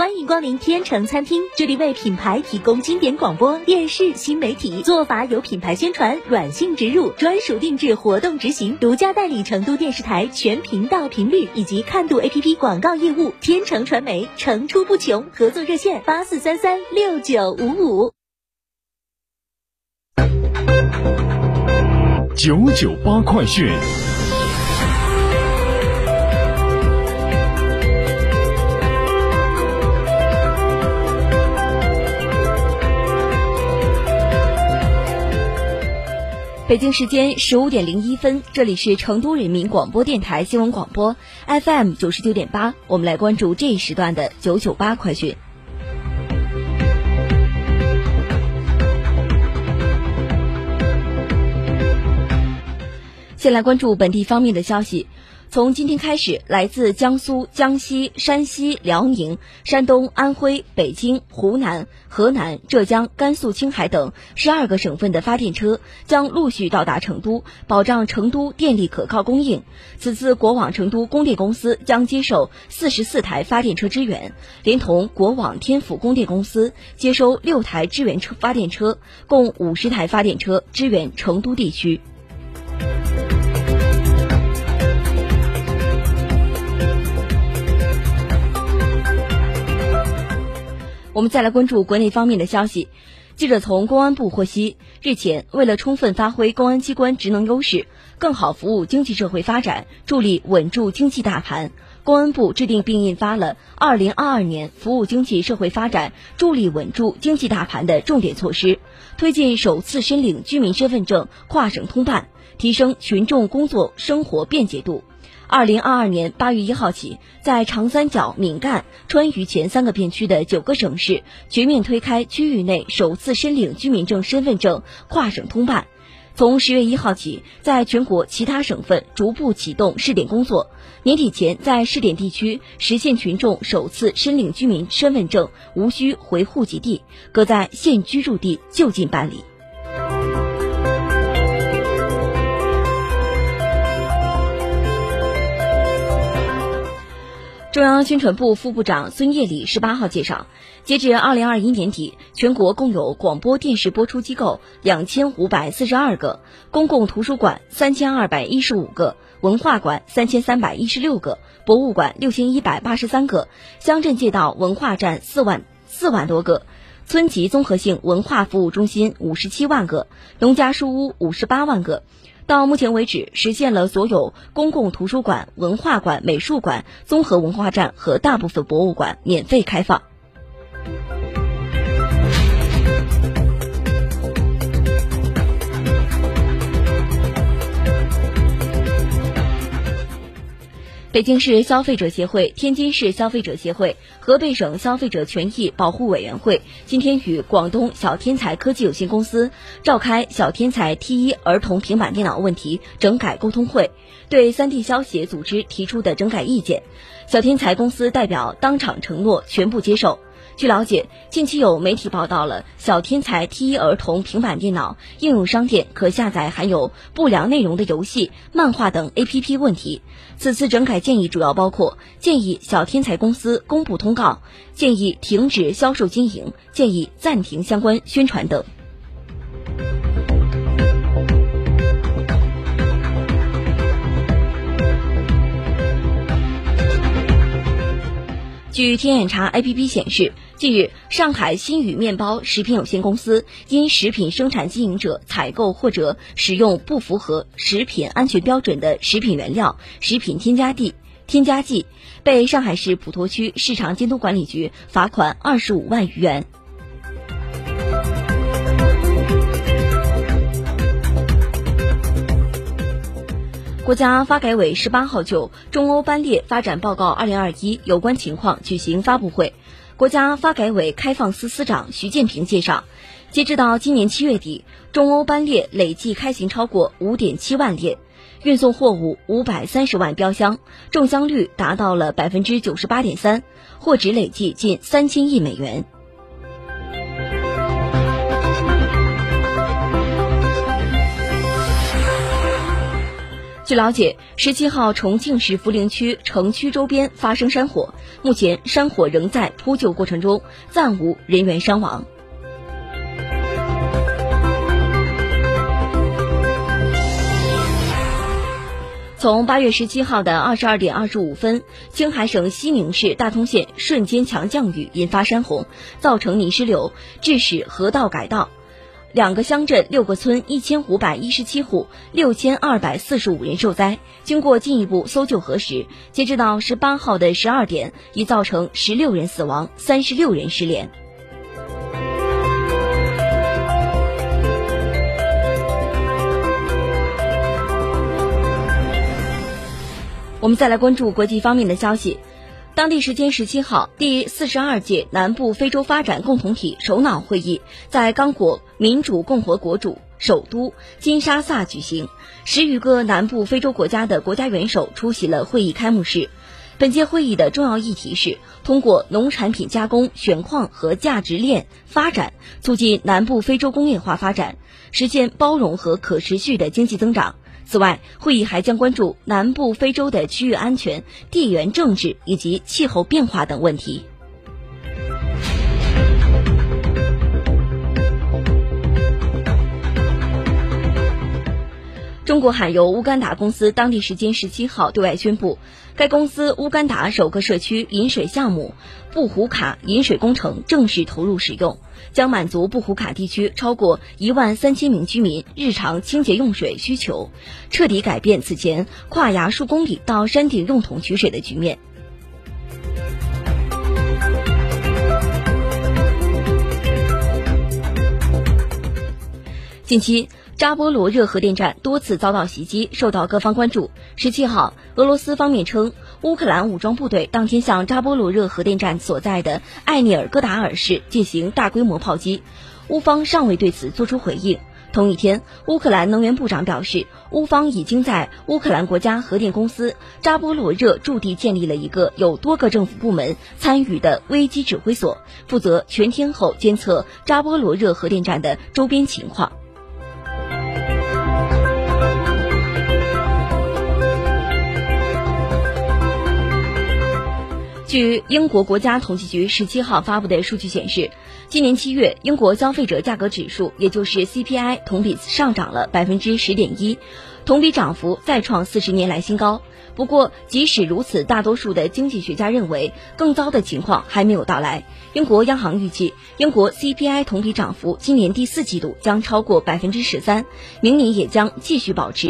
欢迎光临天成餐厅，这里为品牌提供经典广播电视新媒体做法，有品牌宣传、软性植入、专属定制、活动执行，独家代理成都电视台全频道频率以及看度 APP 广告业务。天成传媒层出不穷，合作热线八四三三六九五五九九八快讯。北京时间十五点零一分，这里是成都人民广播电台新闻广播 FM 九十九点八，我们来关注这一时段的九九八快讯。先来关注本地方面的消息。从今天开始，来自江苏、江西、山西、辽宁、山东、安徽、北京、湖南、河南、浙江、甘肃、青海等十二个省份的发电车将陆续到达成都，保障成都电力可靠供应。此次国网成都供电公司将接受四十四台发电车支援，连同国网天府供电公司接收六台支援车发电车，共五十台发电车支援成都地区。我们再来关注国内方面的消息。记者从公安部获悉，日前，为了充分发挥公安机关职能优势，更好服务经济社会发展，助力稳住经济大盘，公安部制定并印发了《二零二二年服务经济社会发展、助力稳住经济大盘的重点措施》，推进首次申领居民身份证跨省通办，提升群众工作生活便捷度。二零二二年八月一号起，在长三角、闽赣、川渝前三个片区的九个省市全面推开区域内首次申领居民证身份证跨省通办。从十月一号起，在全国其他省份逐步启动试点工作，年底前在试点地区实现群众首次申领居民身份证无需回户籍地，可在现居住地就近办理。中央宣传部副部长孙叶礼十八号介绍，截至二零二一年底，全国共有广播电视播出机构两千五百四十二个，公共图书馆三千二百一十五个，文化馆三千三百一十六个，博物馆六千一百八十三个，乡镇街道文化站四万四万多个，村级综合性文化服务中心五十七万个，农家书屋五十八万个。到目前为止，实现了所有公共图书馆、文化馆、美术馆、综合文化站和大部分博物馆免费开放。北京市消费者协会、天津市消费者协会、河北省消费者权益保护委员会今天与广东小天才科技有限公司召开小天才 T1 儿童平板电脑问题整改沟通会，对三地消协组织提出的整改意见，小天才公司代表当场承诺全部接受。据了解，近期有媒体报道了小天才 T 一儿童平板电脑应用商店可下载含有不良内容的游戏、漫画等 APP 问题。此次整改建议主要包括：建议小天才公司公布通告，建议停止销售经营，建议暂停相关宣传等。据天眼查 APP 显示，近日上海新宇面包食品有限公司因食品生产经营者采购或者使用不符合食品安全标准的食品原料、食品添加剂、添加剂，被上海市普陀区市场监督管理局罚款二十五万余元。国家发改委十八号就中欧班列发展报告二零二一有关情况举行发布会。国家发改委开放司司长徐建平介绍，截止到今年七月底，中欧班列累计开行超过五点七万列，运送货物五百三十万标箱，中箱率达到了百分之九十八点三，货值累计近三千亿美元。据了解，十七号重庆市涪陵区城区周边发生山火，目前山火仍在扑救过程中，暂无人员伤亡。从八月十七号的二十二点二十五分，青海省西宁市大通县瞬间强降雨引发山洪，造成泥石流，致使河道改道。两个乡镇、六个村、一千五百一十七户、六千二百四十五人受灾。经过进一步搜救核实，截止到十八号的十二点，已造成十六人死亡，三十六人失联。我们再来关注国际方面的消息。当地时间十七号，第四十二届南部非洲发展共同体首脑会议在刚果民主共和国主首都金沙萨举行，十余个南部非洲国家的国家元首出席了会议开幕式。本届会议的重要议题是通过农产品加工、选矿和价值链发展，促进南部非洲工业化发展，实现包容和可持续的经济增长。此外，会议还将关注南部非洲的区域安全、地缘政治以及气候变化等问题。中国海油乌干达公司当地时间十七号对外宣布，该公司乌干达首个社区饮水项目布胡卡饮水工程正式投入使用，将满足布胡卡地区超过一万三千名居民日常清洁用水需求，彻底改变此前跨崖数公里到山顶用桶取水的局面。近期。扎波罗热核电站多次遭到袭击，受到各方关注。十七号，俄罗斯方面称，乌克兰武装部队当天向扎波罗热核电站所在的艾涅尔戈达尔市进行大规模炮击，乌方尚未对此作出回应。同一天，乌克兰能源部长表示，乌方已经在乌克兰国家核电公司扎波罗热驻地建立了一个有多个政府部门参与的危机指挥所，负责全天候监测扎波罗热核电站的周边情况。据英国国家统计局十七号发布的数据显示，今年七月英国消费者价格指数，也就是 CPI，同比上涨了百分之十点一，同比涨幅再创四十年来新高。不过，即使如此，大多数的经济学家认为，更糟的情况还没有到来。英国央行预计，英国 CPI 同比涨幅今年第四季度将超过百分之十三，明年也将继续保持。